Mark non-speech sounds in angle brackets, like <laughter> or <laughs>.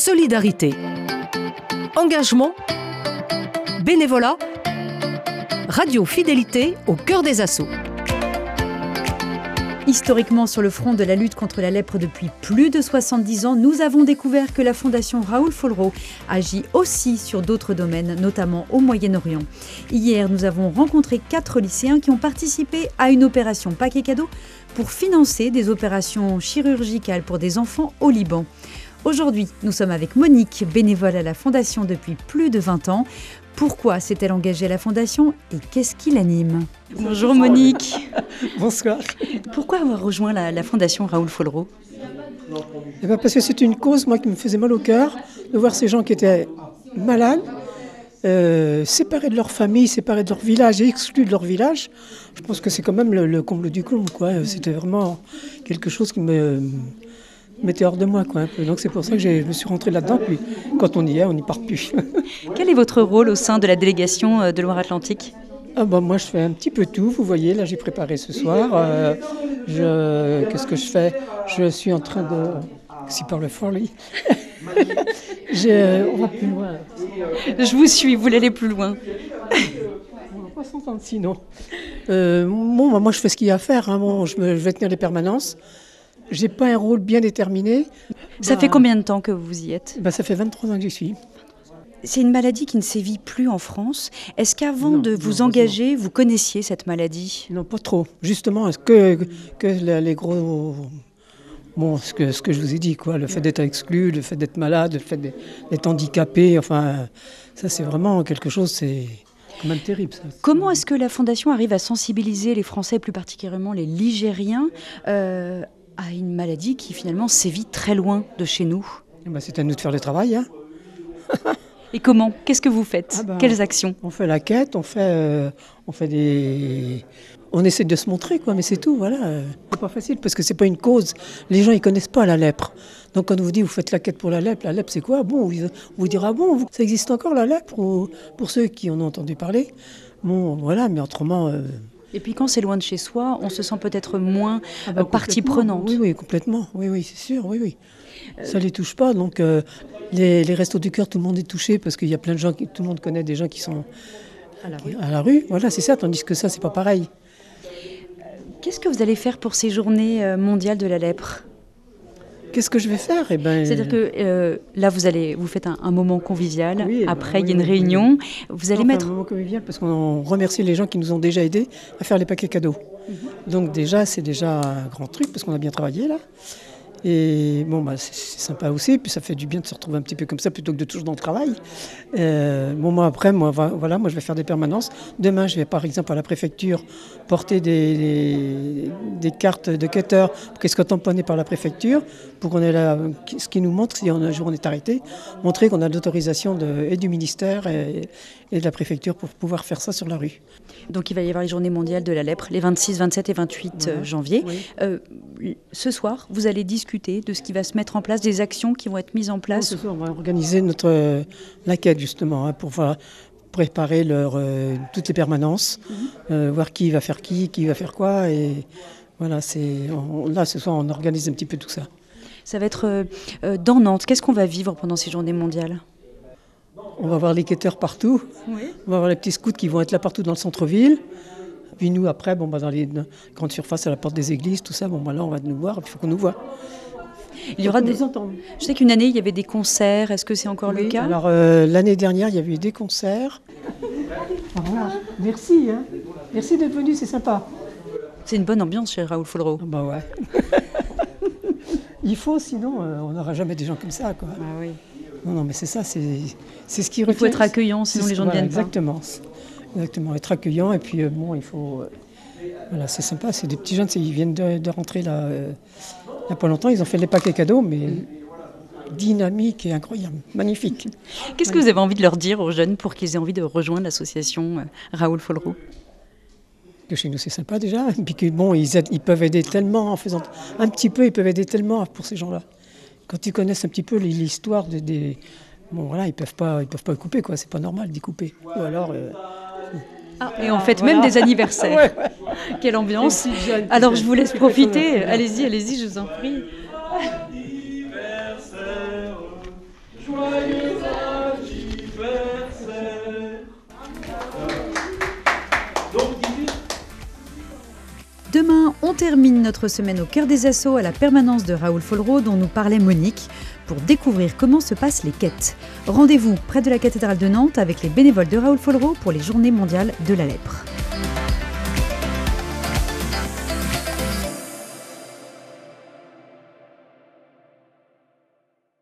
solidarité, engagement, bénévolat, radio fidélité au cœur des assauts. Historiquement sur le front de la lutte contre la lèpre depuis plus de 70 ans, nous avons découvert que la fondation Raoul Follereau agit aussi sur d'autres domaines, notamment au Moyen-Orient. Hier, nous avons rencontré quatre lycéens qui ont participé à une opération paquet cadeau pour financer des opérations chirurgicales pour des enfants au Liban. Aujourd'hui, nous sommes avec Monique, bénévole à la Fondation depuis plus de 20 ans. Pourquoi s'est-elle engagée à la Fondation et qu'est-ce qui l'anime? Bonjour Monique. <laughs> Bonsoir. Pourquoi avoir rejoint la, Fondation Raoul Follereau eh ben, Parce que c'est une cause, moi, qui me faisait mal au cœur, de voir ces gens qui étaient malades, euh, séparés de leur famille, séparés de leur village et exclus de leur village. Je pense que c'est quand même le, le comble du comble. C'était vraiment quelque chose qui me mettait hors de moi. Quoi, Donc c'est pour ça que je me suis rentré là-dedans. Puis quand on y est, on n'y part plus. <laughs> Quel est votre rôle au sein de la délégation euh, de Loire-Atlantique? Ah bah, moi je fais un petit peu tout, vous voyez, là j'ai préparé ce soir. Euh, je, qu'est-ce que je fais? Je suis en train de... Si parle fort lui. <laughs> je, on va plus loin. Je vous suis, vous voulez aller plus loin. on va pas s'entendre sinon. Euh, bon, bah, moi je fais ce qu'il y a à faire, hein. bon, je, je vais tenir les permanences. J'ai pas un rôle bien déterminé. Ça fait bah, combien de temps que vous y êtes? bah, Ça fait 23 ans que j'y suis. C'est une maladie qui ne sévit plus en France. Est-ce qu'avant de vous engager, vous connaissiez cette maladie? Non, pas trop. Justement, est-ce que, que les gros... Bon, ce que, ce que je vous ai dit, quoi, le fait d'être exclu, le fait d'être malade, le fait d'être handicapé, enfin, ça c'est vraiment quelque chose, c'est quand même terrible. Ça. Comment est-ce que la Fondation arrive à sensibiliser les Français, plus particulièrement les Ligériens, euh, à une maladie qui finalement sévit très loin de chez nous eh ben, C'est à nous de faire le travail. Hein. <laughs> Et comment? Qu'est-ce que vous faites? Ah ben, Quelles actions? On fait la quête, on fait, euh, on fait des, on essaie de se montrer, quoi, mais c'est tout, voilà. C'est pas facile parce que c'est pas une cause. Les gens ils connaissent pas la lèpre. Donc quand on vous dit vous faites la quête pour la lèpre, la lèpre c'est quoi? Bon, on vous dira bon, ça existe encore la lèpre? Pour ceux qui en ont entendu parler? Bon, voilà, mais autrement. Euh, et puis quand c'est loin de chez soi, on se sent peut-être moins ah bah, euh, partie prenante. Oui, oui, complètement. Oui, oui, c'est sûr. Oui, oui. Ça les touche pas. Donc euh, les, restos du cœur, tout le monde est touché parce qu'il y a plein de gens, qui, tout le monde connaît des gens qui sont à la rue. À la rue. Voilà, c'est ça. Tandis que ça, c'est pas pareil. Qu'est-ce que vous allez faire pour ces journées euh, mondiales de la lèpre? Qu'est-ce que je vais faire? Eh ben... C'est-à-dire que euh, là, vous allez, vous faites un, moment convivial. Après, il y a une réunion. Vous allez mettre un moment convivial parce qu'on remercie les gens qui nous ont déjà aidés à faire les paquets cadeaux. Mhm. Donc déjà, c'est déjà un grand truc parce qu'on a bien travaillé là. Et bon, bah, c'est sympa aussi, puis ça fait du bien de se retrouver un petit peu comme ça plutôt que de toujours dans le travail. Euh, bon, moi après, moi, voilà, moi je vais faire des permanences. Demain, je vais par exemple à la préfecture porter des, des, cartes de cutter qu'est-ce qu'on tamponné par la préfecture pour qu'on ait la, ce qui nous montre si un jour on est arrêté, montrer qu'on a l'autorisation et du ministère et, de la préfecture pour pouvoir faire ça sur la rue. Donc il va y avoir les journées mondiales de la lèpre les 26, 27 et 28 euh, janvier. Euh, ce soir, vous allez discuter de ce qui va se mettre en place, des actions qui vont être mises en place. on va organiser notre euh, la quête justement hein, pour préparer leur, toutes les permanences, mhm. voir qui va faire qui, qui va faire quoi et voilà, c'est là ce soir on organise un petit peu tout ça. Ça va être euh, euh, dans Nantes. Qu'est-ce qu'on va vivre pendant ces journées mondiales? On va voir les quêteurs partout. On va voir les petits scouts qui vont être là partout dans le centre-ville. Puis nous, après, bon, bah, dans les grandes surfaces, à la porte des églises, tout ça, bon, bah, là, on va nous voir, il faut qu'on nous voit. Il y aura des. Je sais qu'une année, il y avait des concerts. Est-ce que c'est encore le cas? Alors, euh, l'année dernière, il y avait eu des concerts. Merci. Hein. Merci d'être venu, c'est sympa. C'est une bonne ambiance chez Raoul Follereau. Ah bah ouais. <laughs> Il faut, sinon euh, on n'aura jamais des gens comme ça. Quoi. Ah oui. Non, non, mais c'est ça, c'est, c'est ce qui Il faut être accueillant, sinon les gens ne viennent exactement. pas. Exactement, être accueillant, et puis euh, bon, il faut... Euh, voilà, c'est sympa, c'est des petits jeunes, ils viennent de, rentrer là, il n'y a pas longtemps, ils ont fait les paquets cadeaux, mais dynamique et incroyable, magnifique. Qu'est-ce que vous avez envie de leur dire aux jeunes pour qu'ils aient envie de rejoindre l'association Raoul Follereau que chez nous c'est sympa déjà, et puis que bon, ils, ils, peuvent aider tellement en faisant un petit peu, ils peuvent aider tellement pour ces gens-là. Quand ils connaissent un petit peu l'histoire des, bon voilà, ils peuvent pas, ils peuvent pas couper quoi, c'est pas normal d'y couper. Ou alors. Euh, ah, et en fait même des anniversaires. <laughs> Quelle ambiance. Alors je vous laisse profiter. Allez-y, allez-y, je vous en prie. On termine notre semaine au cœur des assauts à la permanence de Raoul Follereau dont nous parlait Monique pour découvrir comment se passent les quêtes. Rendez-vous près de la cathédrale de Nantes avec les bénévoles de Raoul Follereau pour les journées mondiales de la lèpre.